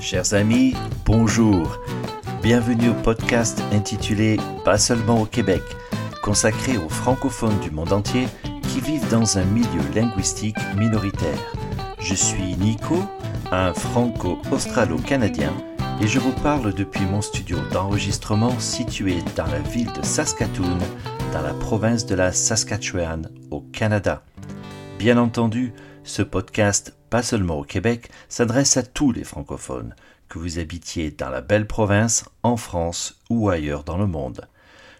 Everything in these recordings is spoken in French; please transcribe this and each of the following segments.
Chers amis, bonjour. Bienvenue au podcast intitulé Pas seulement au Québec, consacré aux francophones du monde entier qui vivent dans un milieu linguistique minoritaire. Je suis Nico, un franco-australo-canadien, et je vous parle depuis mon studio d'enregistrement situé dans la ville de Saskatoon, dans la province de la Saskatchewan, au Canada. Bien entendu, ce podcast, pas seulement au Québec, s'adresse à tous les francophones, que vous habitiez dans la belle province, en France ou ailleurs dans le monde.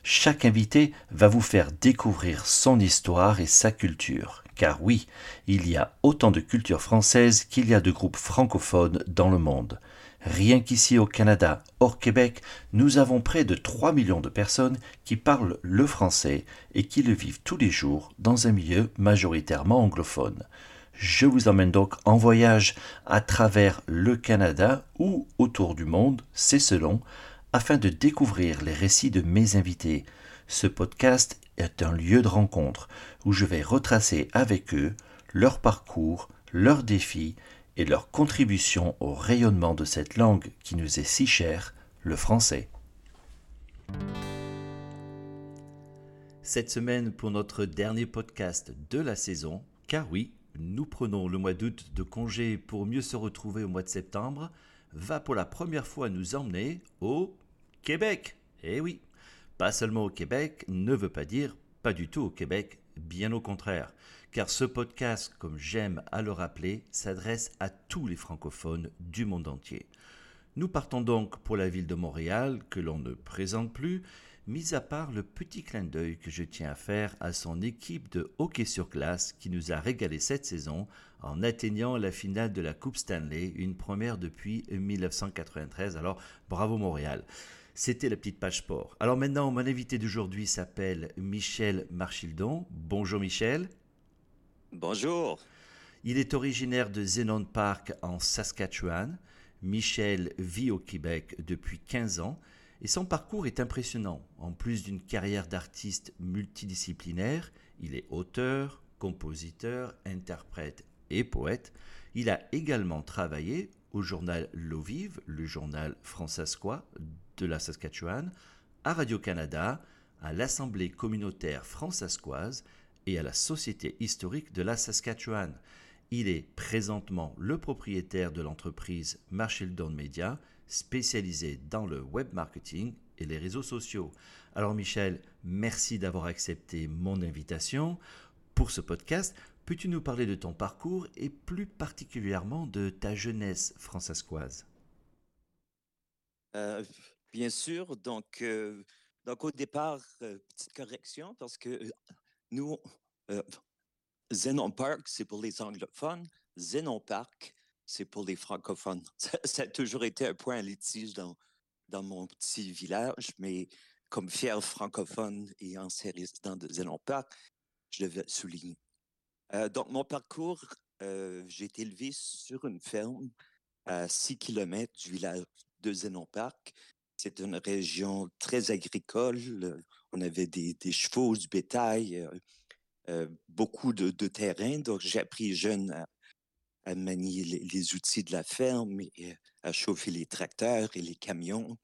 Chaque invité va vous faire découvrir son histoire et sa culture, car oui, il y a autant de cultures françaises qu'il y a de groupes francophones dans le monde. Rien qu'ici au Canada, hors Québec, nous avons près de 3 millions de personnes qui parlent le français et qui le vivent tous les jours dans un milieu majoritairement anglophone. Je vous emmène donc en voyage à travers le Canada ou autour du monde, c'est selon, afin de découvrir les récits de mes invités. Ce podcast est un lieu de rencontre où je vais retracer avec eux leur parcours, leurs défis et leur contribution au rayonnement de cette langue qui nous est si chère, le français. Cette semaine pour notre dernier podcast de la saison, car oui, nous prenons le mois d'août de congé pour mieux se retrouver au mois de septembre, va pour la première fois nous emmener au Québec. Eh oui, pas seulement au Québec ne veut pas dire pas du tout au Québec, bien au contraire, car ce podcast, comme j'aime à le rappeler, s'adresse à tous les francophones du monde entier. Nous partons donc pour la ville de Montréal, que l'on ne présente plus, mis à part le petit clin d'œil que je tiens à faire à son équipe de hockey sur glace qui nous a régalé cette saison en atteignant la finale de la Coupe Stanley, une première depuis 1993. Alors bravo Montréal. C'était la petite page sport. Alors maintenant, mon invité d'aujourd'hui s'appelle Michel Marchildon. Bonjour Michel. Bonjour. Il est originaire de Zenon Park en Saskatchewan. Michel vit au Québec depuis 15 ans et son parcours est impressionnant. En plus d'une carrière d'artiste multidisciplinaire, il est auteur, compositeur, interprète et poète. Il a également travaillé au journal L'eau vive, le journal francescois de la Saskatchewan, à Radio-Canada, à l'Assemblée communautaire francescoise et à la Société historique de la Saskatchewan. Il est présentement le propriétaire de l'entreprise Marshildon Media spécialisé dans le web marketing et les réseaux sociaux. Alors Michel, merci d'avoir accepté mon invitation pour ce podcast. Peux-tu nous parler de ton parcours et plus particulièrement de ta jeunesse francescoise euh, Bien sûr. Donc, euh, donc au départ, euh, petite correction parce que nous, Zenon Park, c'est pour les anglophones. Zenon Park, c'est pour les francophones. Ça, a toujours été un point à litige dans, dans mon petit village, mais comme fier francophone et ancien résident de Zénon Park, je devais souligner. Euh, donc, mon parcours, euh, j'ai été élevé sur une ferme à 6 km du village de Zénon Park. C'est une région très agricole. On avait des, chevaux, du bétail, euh, beaucoup de, terrain. Donc, j'ai appris jeune à, manier les, outils de la ferme et à chauffer les tracteurs et les camions.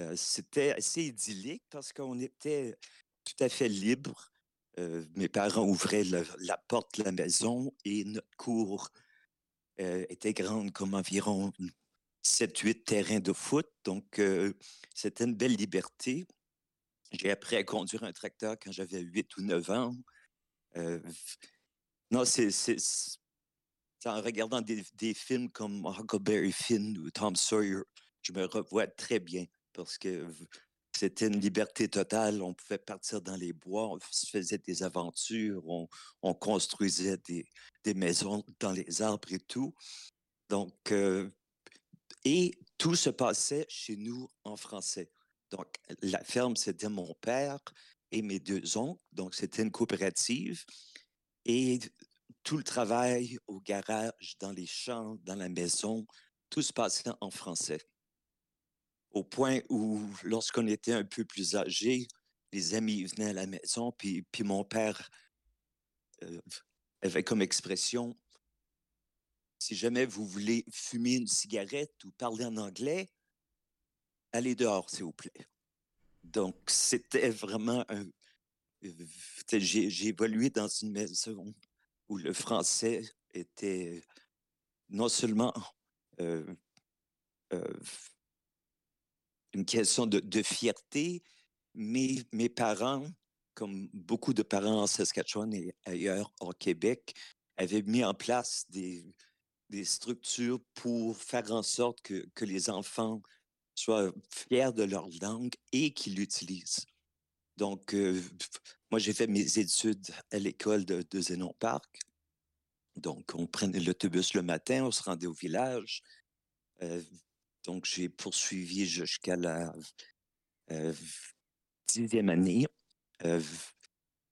Euh, c'était assez idyllique parce qu'on était tout à fait libre. Euh, mes parents ouvraient la porte de la maison et notre cour euh, était grande comme environ 7-8 terrains de foot. Donc, c'était une belle liberté. J'ai appris à conduire un tracteur quand j'avais 8 ou 9 ans. non, c'est en regardant des, films comme Huckleberry Finn ou Tom Sawyer, je me revois très bien parce que c'était une liberté totale. On pouvait partir dans les bois, on faisait des aventures, on, construisait des, maisons dans les arbres et tout. Donc, euh, et tout se passait chez nous en français. Donc, la ferme, c'était mon père et mes deux oncles. Donc, c'était une coopérative. Et tout le travail au garage, dans les champs, dans la maison, tout se passait en français. au point où, lorsqu'on était un peu plus âgé, les amis venaient à la maison, puis, puis mon père euh, avait comme expression si jamais vous voulez fumer une cigarette ou parler en anglais, allez dehors, s'il vous plaît. Donc, c'était vraiment. Euh, j'ai évolué dans une maison où le français était non seulement euh, une question de, fierté, mais mes parents, comme beaucoup de parents en Saskatchewan et ailleurs au Québec, avaient mis en place des, des structures pour faire en sorte que, que les enfants soient fiers de leur langue et qu'ils l'utilisent. Donc, euh, moi, j'ai fait mes études à l'école de, de Zénon Park. Donc, on prenait l'autobus le matin, on se rendait au village. Euh, donc, j'ai poursuivi jusqu'à la euh, dixième année.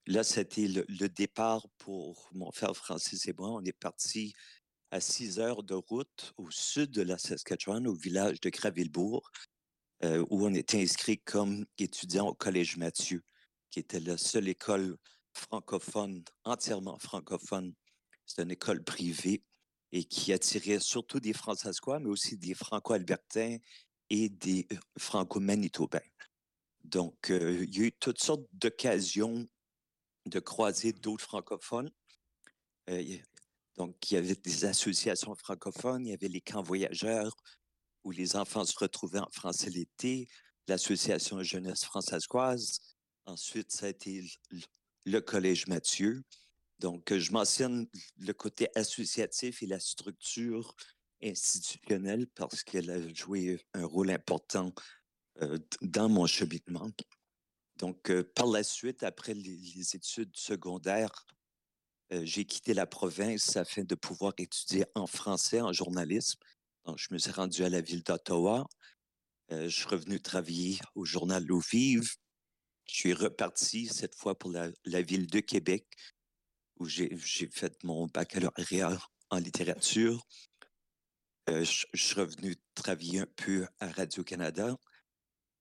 Là, c'était le, départ pour mon frère Francis et moi. On est parti à six heures de route au sud de la Saskatchewan, au village de Cravillebourg, euh, où on était inscrit comme étudiant au Collège Mathieu, qui était la seule école francophone, entièrement francophone. C'est une école privée et qui attirait surtout des Françaiscois, mais aussi des Franco-Albertains et des euh, Franco-Manitobains. Donc, euh, il y a eu toutes sortes d'occasions de croiser d'autres francophones. Euh, donc, il y avait des associations francophones, il y avait les camps voyageurs où les enfants se retrouvaient en français l'été, l'association jeunesse françaiscoise. Ensuite, ça a été le Collège Mathieu. Donc, je mentionne le côté associatif et la structure institutionnelle parce qu'elle a joué un rôle important euh, dans mon cheminement. Donc, euh, par la suite, après les, études secondaires, j'ai quitté la province afin de pouvoir étudier en français, en journalisme. Donc, je me suis rendu à la ville d'Ottawa. je suis revenu travailler au journal L'eau vive. Je suis reparti cette fois pour la, ville de Québec où j'ai fait mon baccalauréat en littérature. Euh, je, suis revenu travailler un peu à Radio-Canada.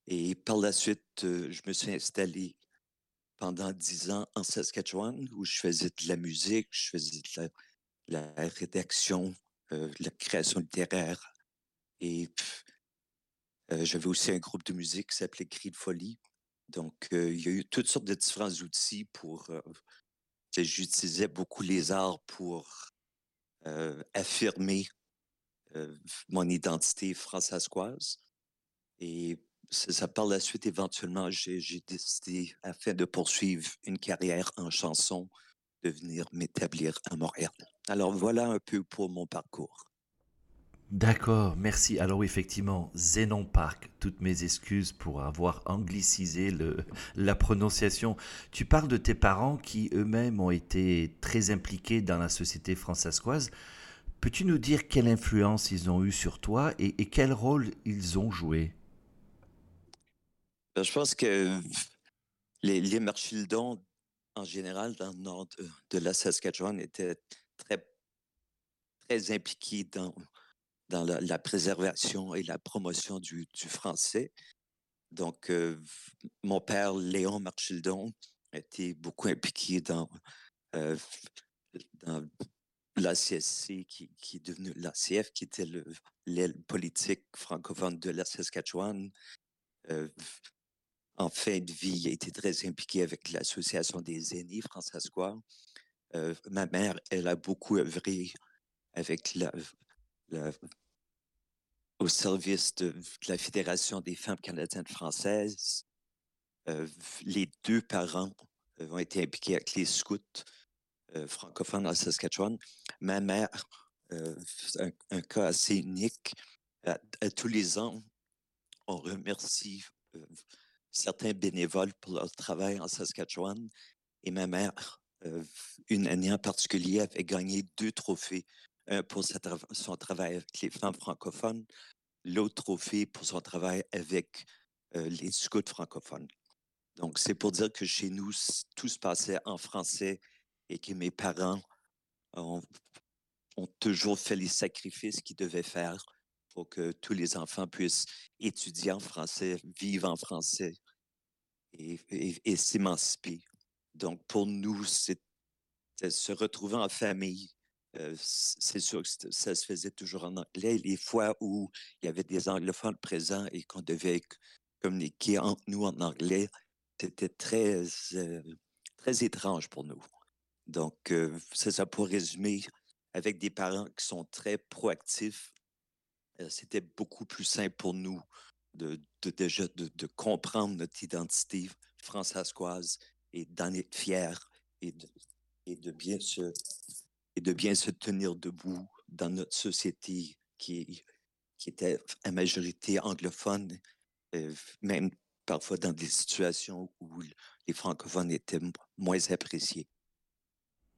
Et par la suite, euh, je me suis installé pendant dix ans en Saskatchewan, où je faisais de la musique, je faisais de la, rédaction, euh, de la création littéraire. Et j'avais aussi un groupe de musique qui s'appelait Cri de folie. Donc, il y a eu toutes sortes de différents outils pour j'utilisais beaucoup les arts pour euh, affirmer euh, mon identité françaiscoise. Et ça, par la suite, éventuellement, j'ai décidé, afin de poursuivre une carrière en chanson, de venir m'établir à Montréal. Alors voilà un peu pour mon parcours. D'accord, merci. Alors effectivement, Zénon Park, toutes mes excuses pour avoir anglicisé la prononciation. Tu parles de tes parents qui eux-mêmes ont été très impliqués dans la société françaiscoise. Peux-tu nous dire quelle influence ils ont eu sur toi et, quel rôle ils ont joué? Ben, Je pense que les, les Marchildons, en général, dans le nord de, la Saskatchewan, étaient très, très impliqués dans dans la, préservation et la promotion du, français. Donc, euh, mon père, Léon Marchildon, était beaucoup impliqué dans, euh, dans qui, est devenu l'ACF, qui était l'aile politique francophone de la Saskatchewan. Euh, en fin de vie, été très impliqué avec l'Association des aînés françaiscois. ma mère, elle a beaucoup œuvré avec la, au service de, la Fédération des femmes canadiennes françaises. Euh, les deux parents euh, ont été impliqués avec les scouts euh, francophones en Saskatchewan. Ma mère, c'est un, cas assez unique. À, tous les ans, on remercie certains bénévoles pour leur travail en Saskatchewan. Et ma mère, une année en particulier, avait gagné deux trophées un pour son travail avec les femmes francophones, l'autre trophée pour son travail avec les scouts francophones. Donc, c'est pour dire que chez nous, tout se passait en français et que mes parents ont, ont toujours fait les sacrifices qu'ils devaient faire pour que tous les enfants puissent étudier en français, vivre en français et, s'émanciper. Donc, pour nous, c'est se retrouver en famille. Euh, c'est sûr que ça se faisait toujours en anglais. Les fois où il y avait des anglophones présents et qu'on devait communiquer entre nous en anglais, c'était très, euh, très étrange pour nous. Donc, euh, c'est ça pour résumer. Avec des parents qui sont très proactifs, c'était beaucoup plus simple pour nous de, déjà de, comprendre notre identité françaiscoise et d'en être fiers et de, et de bien se et de bien se tenir debout dans notre société qui, qui était à majorité anglophone, euh, même parfois dans des situations où les francophones étaient moins appréciés.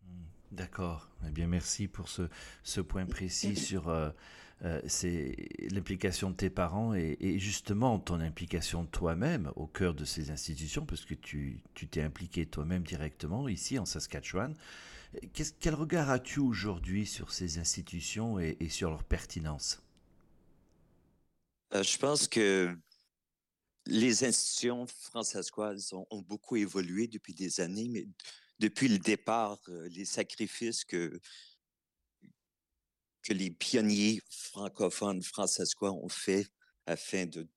Mmh, d'accord. Eh bien, merci pour ce, ce point précis sur euh, euh, l'implication de tes parents et, justement ton implication toi-même au cœur de ces institutions, parce que tu t'es impliqué toi-même directement ici en Saskatchewan. quel regard as-tu aujourd'hui sur ces institutions et, sur leur pertinence? Euh, Je pense que les institutions françaisoises ont, ont, beaucoup évolué depuis des années, mais depuis le départ, euh, les sacrifices que que les pionniers francophones françaiscois ont fait afin de,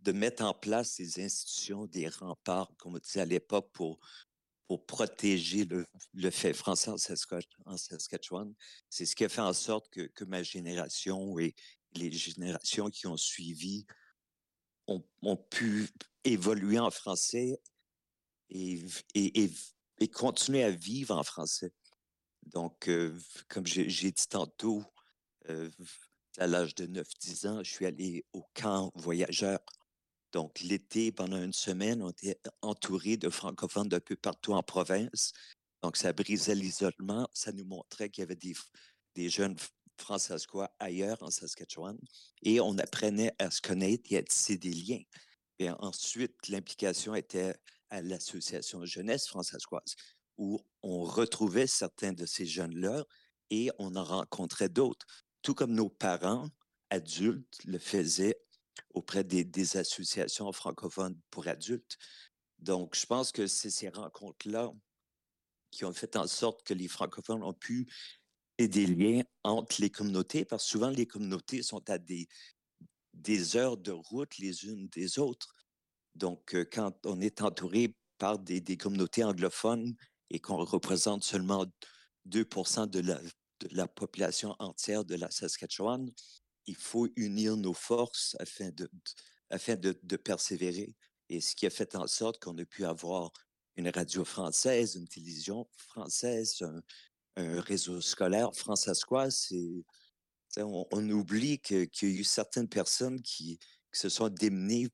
de mettre en place ces institutions, des remparts, comme on disait à l'époque, pour, pour protéger le, le fait français en Saskatchewan. C'est ce qui a fait en sorte que, que, ma génération et les générations qui ont suivi ont, ont pu évoluer en français et, et, et, continuer à vivre en français. Donc, euh, comme j'ai dit tantôt, à l'âge de 9-10 ans, je suis allé au camp voyageur. Donc, l'été, pendant une semaine, on était entouré de francophones d'un peu partout en province. Donc, ça brisait l'isolement. Ça nous montrait qu'il y avait des, des jeunes françaisois ailleurs en Saskatchewan. Et on apprenait à se connaître et à tisser des liens. Et ensuite, l'implication était à l'association jeunesse françaisoise, où on retrouvait certains de ces jeunes-là et on en rencontrait d'autres tout comme nos parents adultes le faisaient auprès des, associations francophones pour adultes. Donc, je pense que c'est ces rencontres-là qui ont fait en sorte que les francophones ont pu aider des liens entre les communautés, parce que souvent les communautés sont à des, heures de route les unes des autres. Donc, euh, quand on est entouré par des communautés anglophones et qu'on représente seulement 2% de la de la population entière de la Saskatchewan, il faut unir nos forces afin de, afin de, persévérer. Et ce qui a fait en sorte qu'on a pu avoir une radio française, une télévision française, un, réseau scolaire françaiscois, c'est on, on, oublie qu'il y a eu certaines personnes qui, se sont démenées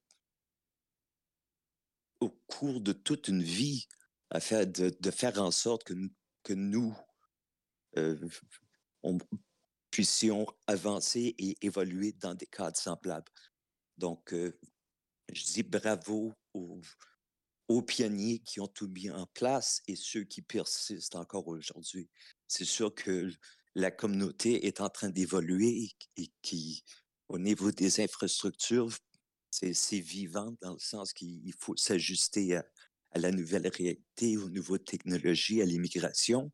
au cours de toute une vie afin de, de faire en sorte que, que nous, on puissions avancer et évoluer dans des cadres semblables. Donc, euh, je dis bravo aux, pionniers qui ont tout mis en place et ceux qui persistent encore aujourd'hui. C'est sûr que la communauté est en train d'évoluer et, qui, au niveau des infrastructures, c'est vivant dans le sens qu'il faut s'ajuster à, la nouvelle réalité, aux nouvelles technologies, à l'immigration.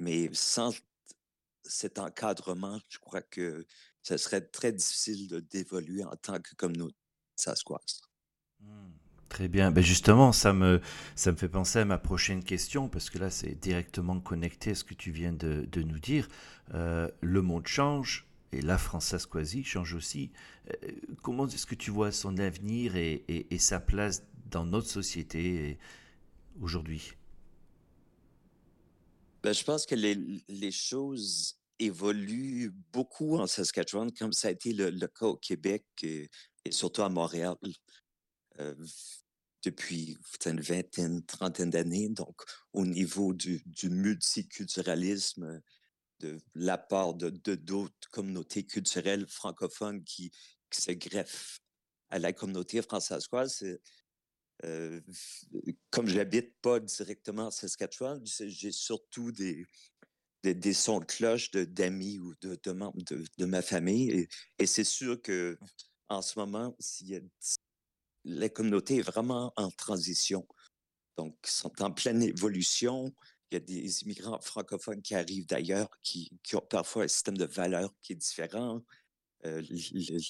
Mais sans cet encadrement, je crois que ce serait très difficile d'évoluer en tant que communauté sasquatch. Mmh. Très bien. Ben justement, ça me, ça me fait penser à ma prochaine question, parce que là, c'est directement connecté à ce que tu viens de, nous dire. Euh, le monde change, et la France-Asquasie change aussi. Euh, comment est-ce que tu vois son avenir et, sa place dans notre société aujourd'hui? Ben, je pense que les, choses évoluent beaucoup en Saskatchewan, comme ça a été le, cas au Québec et, surtout à Montréal euh, depuis une vingtaine, trentaine d'années. Donc, au niveau du, multiculturalisme, de l'apport de d'autres communautés culturelles francophones qui, qui se greffent à la communauté française, euh, comme j'habite pas directement en Saskatchewan, j'ai surtout des, des sons de cloche d'amis ou de, membres de, ma famille. Et, c'est sûr que en ce moment, la communauté est vraiment en transition. Donc, ils sont en pleine évolution. Il y a des immigrants francophones qui arrivent d'ailleurs, qui, ont parfois un système de valeurs qui est différent. Euh,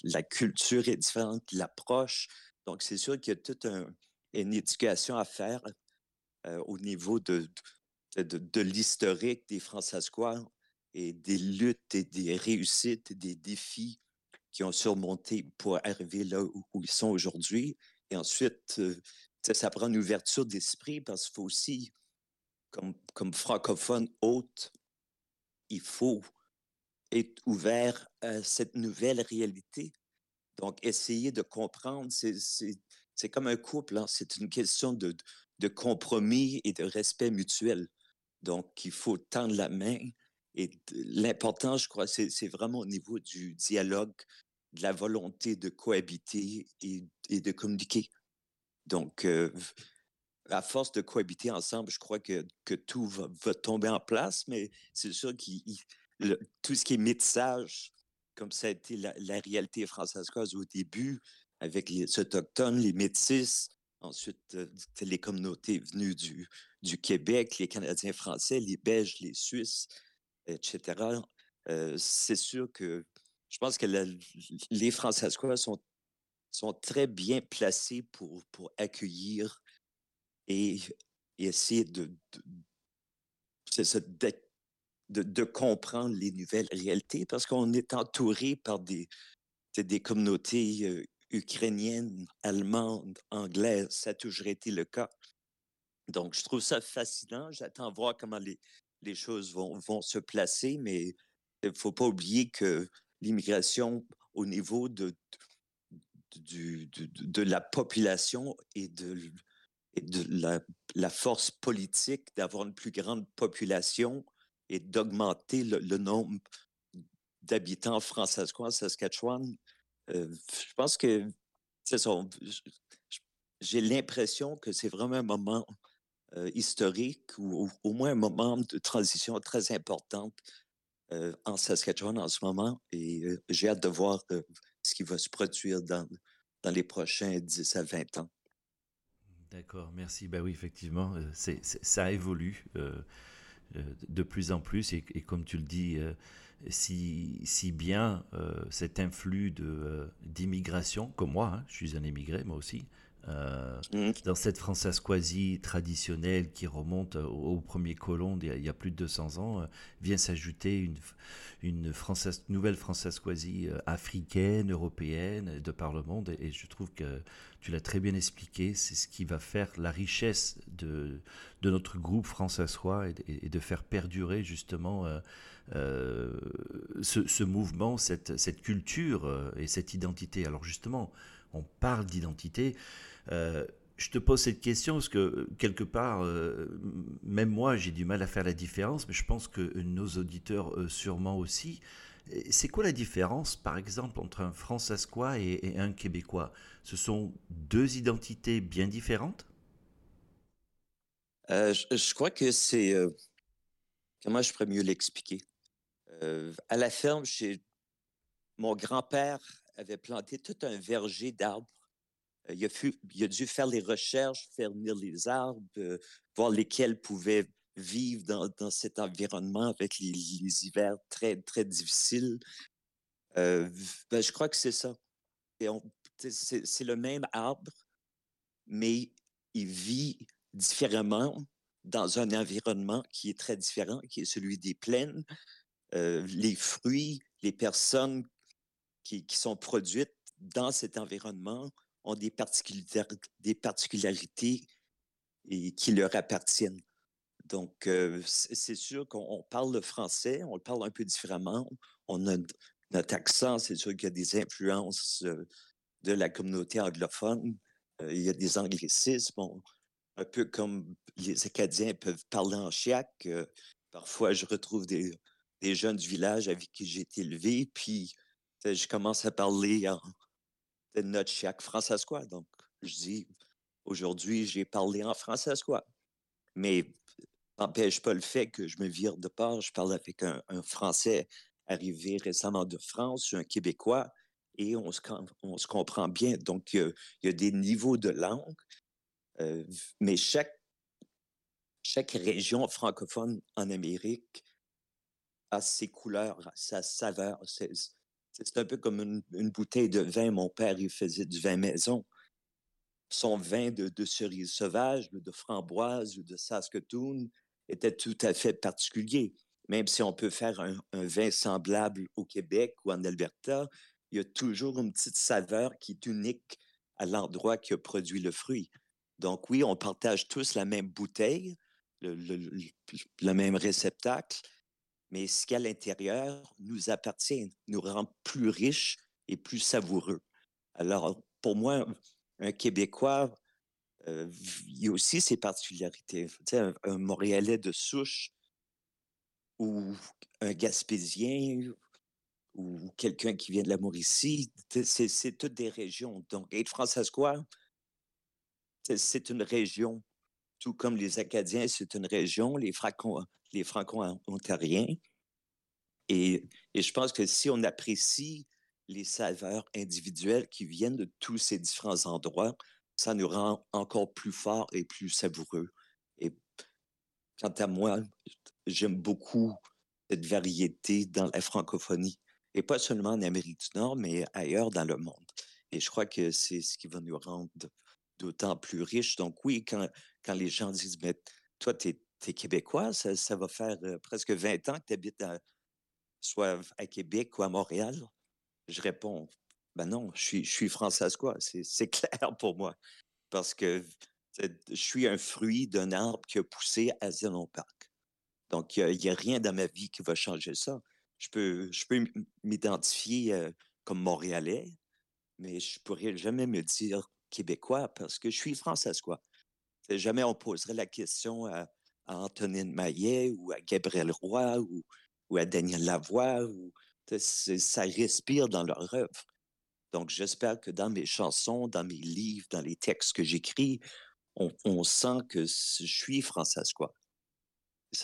la culture est différente, l'approche. Donc, c'est sûr qu'il y a une éducation à faire au niveau de, de, l'historique des Françaiscois et des luttes et des réussites et des défis qui ont surmonté pour arriver là où, ils sont aujourd'hui. Et ensuite, ça prend une ouverture d'esprit parce qu'il faut aussi, comme, comme francophone hôte, il faut être ouvert à cette nouvelle réalité. Donc, essayer de comprendre, c'est comme un couple, hein. c'est une question de, de compromis et de respect mutuel. Donc, il faut tendre la main. Et l'important, je crois, c'est vraiment au niveau du dialogue, de la volonté de cohabiter et, de communiquer. Donc, euh, à force de cohabiter ensemble, je crois que, que tout va, tomber en place, mais c'est sûr que tout ce qui est métissage, comme ça a été la, réalité française au début, avec les Autochtones, les Métis, ensuite euh, les communautés venues du, du Québec, les Canadiens français, les Belges, les Suisses, etc. Euh, c'est sûr que je pense que les Français sont, sont très bien placés pour, pour accueillir et, essayer de, de, de, comprendre les nouvelles réalités parce qu'on est entouré par des, des communautés euh, ukrainiennes, allemandes, anglaises. Ça a toujours été le cas. Donc, je trouve ça fascinant. J'attends voir comment les, choses vont, se placer, mais il ne faut pas oublier que l'immigration au niveau de, la population et de, la, force politique d'avoir une plus grande population et d'augmenter le, nombre d'habitants français en Saskatchewan? Euh, je pense que J'ai l'impression que c'est vraiment un moment euh, historique ou, au moins un moment de transition très importante euh, en Saskatchewan en ce moment. Et j'ai hâte de voir ce qui va se produire dans, les prochains 10 à 20 ans. D'accord, merci. Ben oui, effectivement, c'est, ça évolue de plus en plus. Et, comme tu le dis, si, si bien cet influx d'immigration, comme moi, hein, je suis un immigré moi aussi, euh, mmh. Dans cette françaiscoisie traditionnelle qui remonte au, premier colon il y, a, plus de 200 ans, euh, vient s'ajouter une, nouvelle françaiscoisie euh, africaine, européenne, de par le monde. Et, je trouve que tu l'as très bien expliqué. C'est ce qui va faire la richesse de, de notre groupe françaiscois et, et, de faire perdurer justement ce, ce, mouvement, cette, cette culture et cette identité. Alors justement, on parle d'identité. Euh, je te pose cette question parce que quelque part, euh, même moi, j'ai du mal à faire la différence, mais je pense que nos auditeurs euh, sûrement aussi. C'est quoi la différence, par exemple, entre un Françaiscois et, un Québécois? Ce sont deux identités bien différentes? Je, crois que c'est... comment je pourrais mieux l'expliquer? À la ferme, chez mon grand-père avait planté tout un verger d'arbres euh, il a, dû faire les recherches, faire venir les arbres, euh, voir lesquels pouvaient vivre dans, cet environnement avec les, les, hivers très, très difficiles. Euh, ben, je crois que c'est ça. C'est le même arbre, mais il vit différemment dans un environnement qui est très différent, qui est celui des plaines. les fruits, les personnes qui, sont produites dans cet environnement ont des, des particularités et qui leur appartiennent. Donc, euh, c'est sûr qu'on parle le français, on le parle un peu différemment. On a notre accent, c'est sûr qu'il y a des influences euh, de la communauté anglophone. Euh, il y a des anglicismes, un peu comme les Acadiens peuvent parler en chiac. parfois, je retrouve des, des, jeunes du village avec qui j'ai été élevé, puis je commence à parler en, de notre chaque quoi. Donc, je dis, aujourd'hui, j'ai parlé en quoi. Mais n'empêche pas le fait que je me vire de part. Je parle avec un, Français arrivé récemment de France, un Québécois, et on se, comprend bien. Donc, il y, a, des niveaux de langue, euh, mais chaque, chaque région francophone en Amérique a ses couleurs, sa saveur. C'est un peu comme une, bouteille de vin. Mon père, il faisait du vin maison son vin de, cerise sauvage, de framboise ou de Saskatoon était tout à fait particulier. Même si on peut faire un, vin semblable au Québec ou en Alberta, il y a toujours une petite saveur qui est unique à l'endroit qui a produit le fruit. Donc oui, on partage tous la même bouteille, le, le même réceptacle, mais ce qui à l'intérieur nous appartient, nous rend plus riches et plus savoureux. Alors, pour moi, un Québécois, euh, il y a aussi ses particularités. Un, un, Montréalais de souche ou un Gaspésien ou quelqu'un qui vient de la Mauricie, c'est toutes des régions. Donc, être françaiscois, c'est une région, tout comme les Acadiens, c'est une région, les Franco, les Franco-ontariens. Et, et, je pense que si on apprécie les saveurs individuelles qui viennent de tous ces différents endroits, ça nous rend encore plus forts et plus savoureux. Et quant à moi, j'aime beaucoup cette variété dans la francophonie, et pas seulement en Amérique du Nord, mais ailleurs dans le monde. Et je crois que c'est ce qui va nous rendre d'autant plus riches. Donc oui, quand, quand les gens disent, mais toi, tu es, québécois, ça, va faire euh, presque 20 ans que tu habites soit à Québec ou à Montréal. Je réponds, ben non, je suis, je suis. C'est clair pour moi. Parce que je suis un fruit d'un arbre qui a poussé à Zenon Park. Donc, il n'y a, rien dans ma vie qui va changer ça. Je peux, je peux m'identifier euh, comme Montréalais, mais je pourrais jamais me dire Québécois parce que je suis française, quoi. Jamais on poserait la question à, Antonine Maillet ou à Gabriel Roy ou, à Daniel Lavoie ça respire dans leur œuvre. Donc, j'espère que dans mes chansons, dans mes livres, dans les textes que j'écris, on, sent que je suis français, quoi.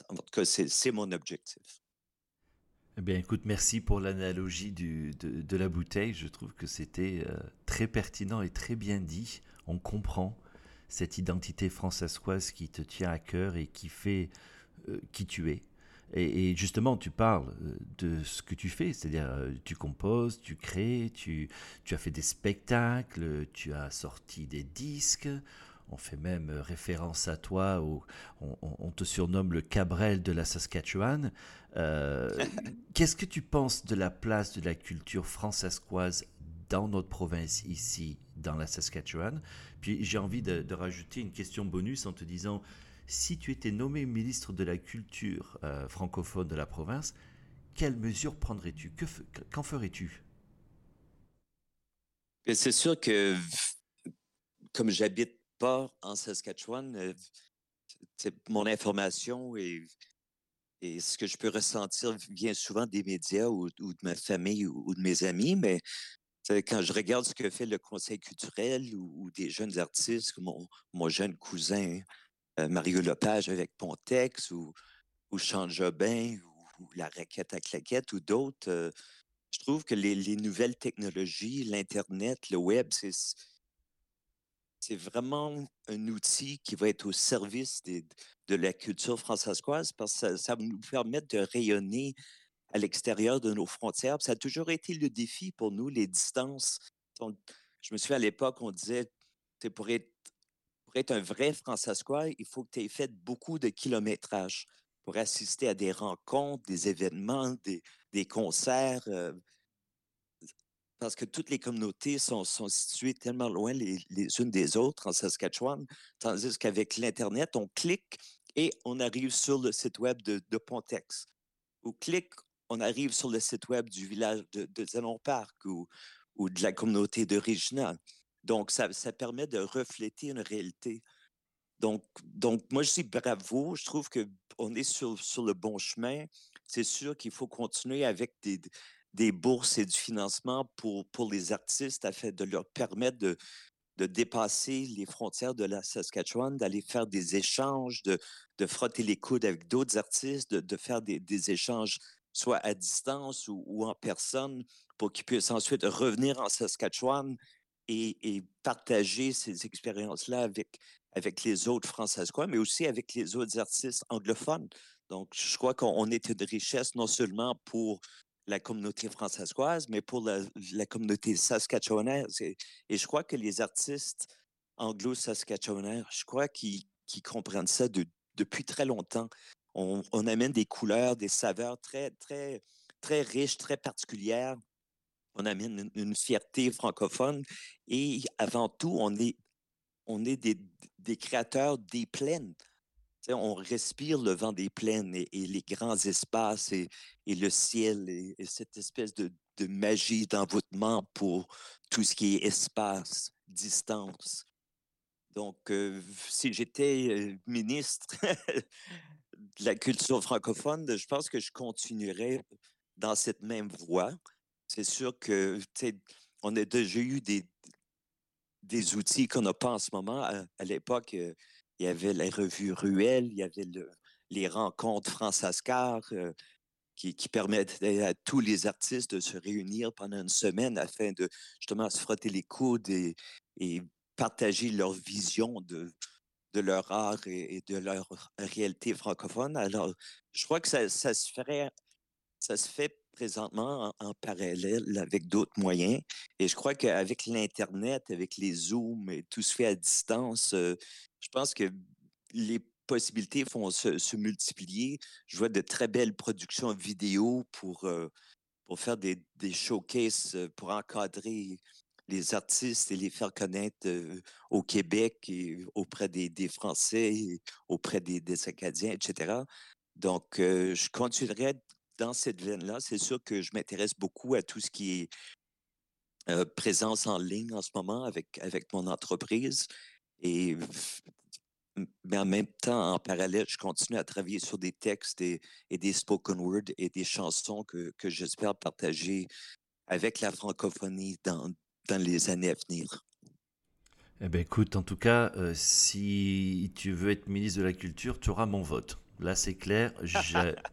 En tout cas, c'est mon objectif. Eh bien, écoute, merci pour l'analogie de, de, la bouteille. Je trouve que c'était euh, très pertinent et très bien dit. On comprend cette identité française qui te tient à cœur et qui fait euh, qui tu es. Et, justement, tu parles euh, de ce que tu fais, c'est-à-dire tu composes, tu crées, tu, tu as fait des spectacles, tu as sorti des disques. On fait même référence à toi, on, te surnomme le Cabrel de la Saskatchewan. Euh, qu'est-ce que tu penses de la place de la culture françaiscoise dans notre province ici, dans la Saskatchewan? Puis j'ai envie de, rajouter une question bonus en te disant, si tu étais nommé ministre de la Culture euh, francophone de la province, quelles mesures prendrais-tu? Qu'en ferais-tu? C'est sûr que, comme j'habite pas en Saskatchewan, euh, mon information et, et, ce que je peux ressentir vient souvent des médias ou, de ma famille ou, de mes amis, mais quand je regarde ce que fait le Conseil culturel ou, des jeunes artistes, comme mon jeune cousin euh, Mario Lepage avec Pontex ou, ou Jobin ou, la raquette à claquette ou d'autres. Euh, je trouve que les, nouvelles technologies, l'Internet, le web, c'est, c'est vraiment un outil qui va être au service de la culture française parce que ça, va nous permettre de rayonner à l'extérieur de nos frontières. Ça a toujours été le défi pour nous, les distances. je me souviens à l'époque, on disait, pour être être un vrai Françaiscois, il faut que tu aies fait beaucoup de kilométrage pour assister à des rencontres, des événements, des, concerts. Euh, parce que toutes les communautés sont, situées tellement loin les, unes des autres en Saskatchewan, tandis qu'avec l'Internet, on clique et on arrive sur le site web de, Pontex. Ou clique, on arrive sur le site web du village de, de Park ou, de la communauté de Regina. Donc, ça, permet de refléter une réalité. Donc, donc, moi, je dis bravo. Je trouve qu'on est sur, sur le bon chemin. C'est sûr qu'il faut continuer avec des, des bourses et du financement pour, pour les artistes afin de leur permettre de, de dépasser les frontières de la Saskatchewan, d'aller faire des échanges, de, de frotter les coudes avec d'autres artistes, de, de faire des, des, échanges soit à distance ou, en personne pour qu'ils puissent ensuite revenir en Saskatchewan et, partager ces expériences-là avec, avec les autres Françaisois, mais aussi avec les autres artistes anglophones. Donc, je crois qu'on est une richesse non seulement pour la communauté françaiscoise, mais pour la, communauté saskatchewanaise. Et, je crois que les artistes anglo-saskatchewanais, je crois qu'ils qu comprennent ça de, depuis très longtemps. On, amène des couleurs, des saveurs très, très, très riches, très particulières. On amène une, fierté francophone et avant tout, on est, on est des créateurs des plaines on respire le vent des plaines et, les grands espaces et, le ciel et, et, cette espèce de, magie d'envoûtement pour tout ce qui est espace, distance. Donc, euh, si j'étais euh, ministre de la culture francophone, je pense que je continuerais dans cette même voie. C'est sûr que, on a déjà eu des, outils qu'on n'a pas en ce moment. À, à l'époque, euh, il y avait la revue Ruelle, il y avait le, les rencontres France Ascar euh, qui, qui permettaient à tous les artistes de se réunir pendant une semaine afin de justement se frotter les coudes et, partager leur vision de, leur art et, de leur réalité francophone. Alors, je crois que ça, se ferait, ça se fait présentement en, en parallèle avec d'autres moyens. Et je crois qu'avec l'Internet, avec les Zooms et tout se fait à distance, euh, je pense que les possibilités vont se, multiplier. Je vois de très belles productions vidéo pour, euh, pour faire des, des, showcases, euh, pour encadrer les artistes et les faire connaître euh, au Québec et auprès des, des Français, auprès des, des, Acadiens, etc. Donc, je continuerai dans cette veine-là. C'est sûr que je m'intéresse beaucoup à tout ce qui est présence en ligne en ce moment avec, avec mon entreprise. Et mais en même temps, en parallèle, je continue à travailler sur des textes et, des spoken word et des chansons que, que j'espère partager avec la francophonie dans, dans les années à venir. Eh bien, écoute, en tout cas, euh, si tu veux être ministre de la Culture, tu auras mon vote. Là, c'est clair.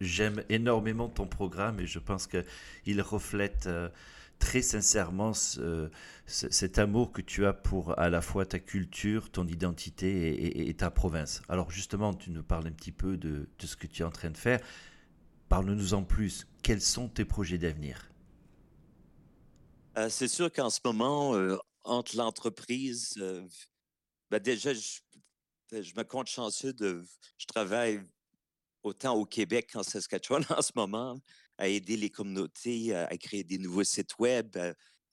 J'aime énormément ton programme et je pense qu'il reflète euh, très sincèrement ce, ce, cet amour que tu as pour à la fois ta culture, ton identité et, ta province. Alors justement, tu nous parles un petit peu de, ce que tu es en train de faire. Parle-nous en plus. Quels sont tes projets d'avenir? Euh, C'est sûr qu'en ce moment, euh, entre l'entreprise, ben déjà, je, je, me compte chanceux de... Je travaille autant au Québec qu'en Saskatchewan en ce moment à aider les communautés à, créer des nouveaux sites web,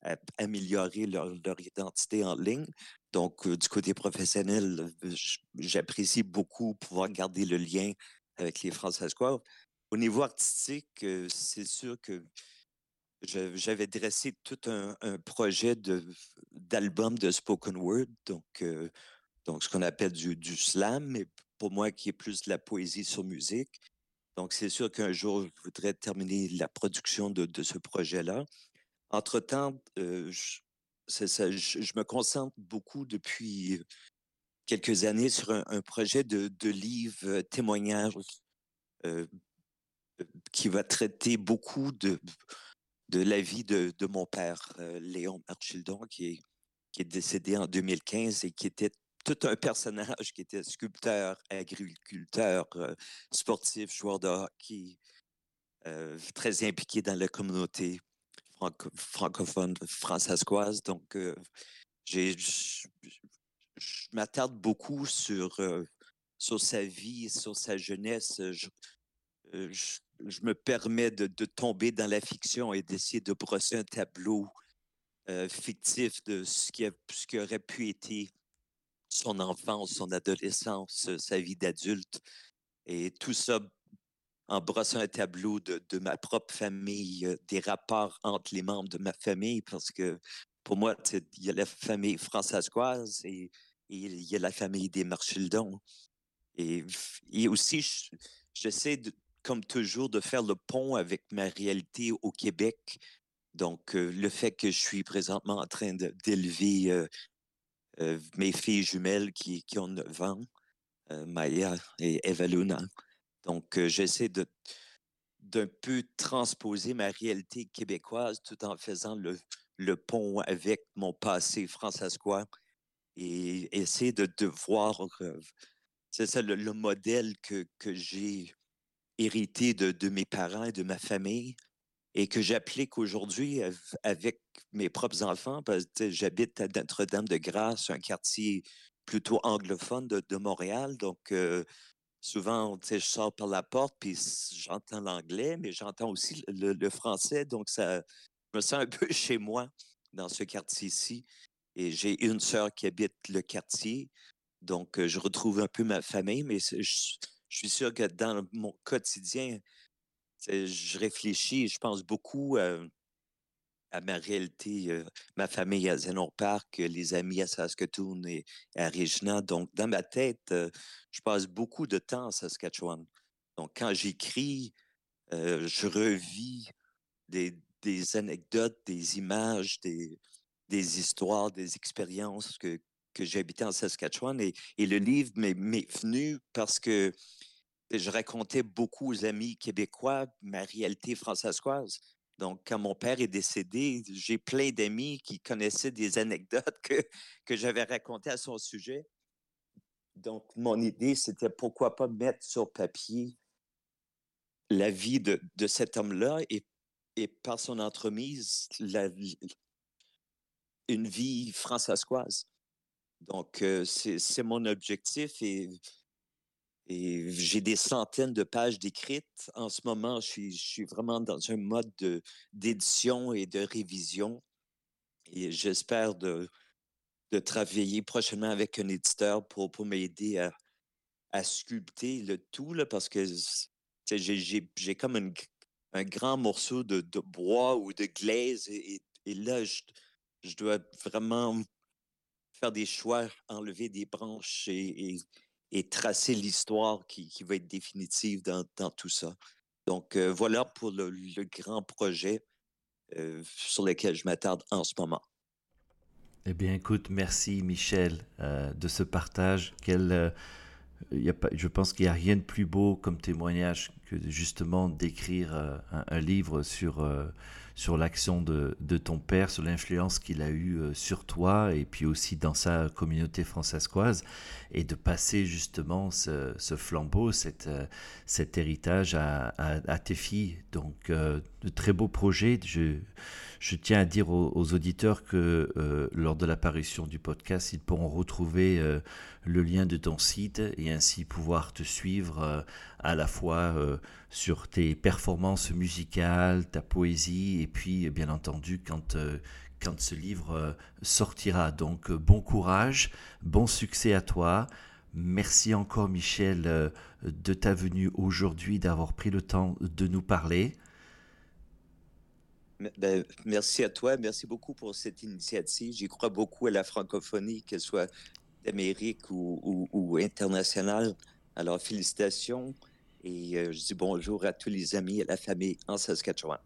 à, améliorer leur, identité en ligne. Donc, euh, du côté professionnel, j'apprécie beaucoup pouvoir garder le lien avec les Françaisois. Au niveau artistique, euh, c'est sûr que j'avais dressé tout un, un projet d'album de, de, spoken word, donc, euh, donc ce qu'on appelle du, du slam, mais pour moi qui est plus de la poésie sur musique. Donc, c'est sûr qu'un jour, je voudrais terminer la production de, de ce projet-là. Entre-temps, euh, je, ça, je, je, me concentre beaucoup depuis quelques années sur un, un projet de, de livre euh, témoignage euh, qui va traiter beaucoup de, de la vie de, de mon père, euh, Léon Marchildon, qui est, qui est décédé en 2015 et qui était tout un personnage qui était sculpteur, agriculteur, euh, sportif, joueur de hockey, euh, très impliqué dans la communauté franco francophone françaiscoise. Donc, euh, je, m'attarde beaucoup sur, sa vie, sur sa jeunesse. Je, me permets de, tomber dans la fiction et d'essayer de brosser un tableau fictif de ce qui aurait pu être son enfance, son adolescence, sa vie d'adulte. Et tout ça en brossant un tableau de, ma propre famille, euh, des rapports entre les membres de ma famille, parce que pour moi, il y a la famille françaiscoise et, il y a la famille des Marchildons. Et, aussi, j'essaie, comme toujours, de faire le pont avec ma réalité au Québec. Donc, euh, le fait que je suis présentement en train d'élever euh, mes filles jumelles qui, ont 9 ans, Maya et Evaluna. Donc, j'essaie de d'un peu transposer ma réalité québécoise tout en faisant le, le pont avec mon passé françaiscois et essayer de, de voir, c'est ça le, modèle que, que j'ai hérité de, de, mes parents et de ma famille et que j'applique aujourd'hui avec mes propres enfants. Parce que j'habite à Notre-Dame-de-Grâce, un quartier plutôt anglophone de, Montréal. Donc, souvent, je sors par la porte, puis j'entends l'anglais, mais j'entends aussi le, français. Donc, ça, je me sens un peu chez moi dans ce quartier-ci. Et j'ai une sœur qui habite le quartier. Donc, je retrouve un peu ma famille, mais je, suis sûr que dans mon quotidien, je réfléchis, je pense beaucoup à ma réalité, ma famille à Zenon Park, les amis à Saskatoon et, à Regina. Donc, dans ma tête, je passe beaucoup de temps à Saskatchewan. Donc, quand j'écris, je revis des, anecdotes, des images, des, histoires, des expériences que, que habité en Saskatchewan. Et le livre m'est venu parce que je racontais beaucoup aux amis québécois ma réalité françaiscoise. Donc, quand mon père est décédé, j'ai plein d'amis qui connaissaient des anecdotes que, que j'avais racontées à son sujet. Donc, mon idée, c'était pourquoi pas mettre sur papier la vie de, de cet homme-là et, et, par son entremise, une vie françaiscoise. Donc, euh, c'est mon objectif et j'ai des centaines de pages d'écrites. En ce moment, je suis, vraiment dans un mode d'édition et de révision. Et j'espère de, de travailler prochainement avec un éditeur pour, pour m'aider à, à, sculpter le tout, parce que j'ai comme un grand morceau de, de, bois ou de glaise. Et, et là, je, je, dois vraiment faire des choix, enlever des branches et et tracer l'histoire qui, va être définitive dans, tout ça. Donc, euh, voilà pour le, grand projet euh, sur lequel je m'attarde en ce moment. Eh bien, écoute, merci Michel euh, de ce partage. Je pense qu'il n'y a rien de plus beau comme témoignage que justement d'écrire un, livre sur sur l'action de, de, ton père, sur l'influence qu'il a eue euh, sur toi et puis aussi dans sa communauté françaiscoise et de passer justement ce, ce flambeau, cette, euh, cet héritage à, à, tes filles. Donc, euh, de très beaux projets. Je, je tiens à dire aux, auditeurs que euh, lors de l'apparition du podcast, ils pourront retrouver euh, le lien de ton site et ainsi pouvoir te suivre euh, à la fois sur tes performances musicales, ta poésie et puis bien entendu quand quand ce livre sortira. Donc bon courage, bon succès à toi. Merci encore Michel de ta venue aujourd'hui, d'avoir pris le temps de nous parler. Ben, merci à toi. Merci beaucoup pour cette initiative. J'y crois beaucoup à la francophonie, qu'elle soit d'Amérique ou, ou, internationale. Alors, félicitations et euh, je dis bonjour à tous les amis et la famille en Saskatchewan.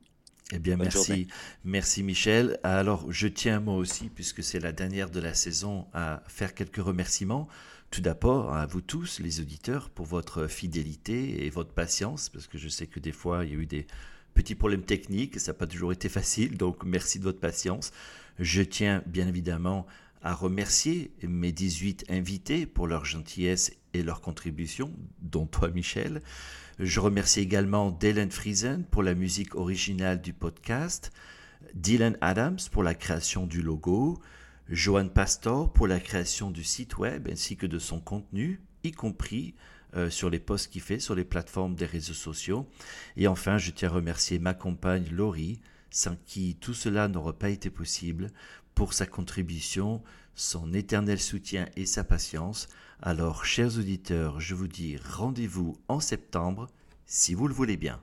Eh bien, merci. Merci, Michel. Alors, je tiens moi aussi, puisque c'est la dernière de la saison, à faire quelques remerciements. Tout d'abord, à vous tous, les auditeurs, pour votre fidélité et votre patience, parce que je sais que des fois, il y a eu des Petit problème technique, ça n'a pas toujours été facile, donc merci de votre patience. Je tiens bien évidemment à remercier mes 18 invités pour leur gentillesse et leur contribution, dont toi Michel. Je remercie également Dylan Friesen pour la musique originale du podcast, Dylan Adams pour la création du logo, Johan Pastor pour la création du site web ainsi que de son contenu, y compris euh, sur les posts qu'il fait sur les plateformes des réseaux sociaux. Et enfin, je tiens à remercier ma compagne Laurie, sans qui tout cela n'aurait pas été possible, pour sa contribution, son éternel soutien et sa patience. Alors, chers auditeurs, je vous dis rendez-vous en septembre, si vous le voulez bien.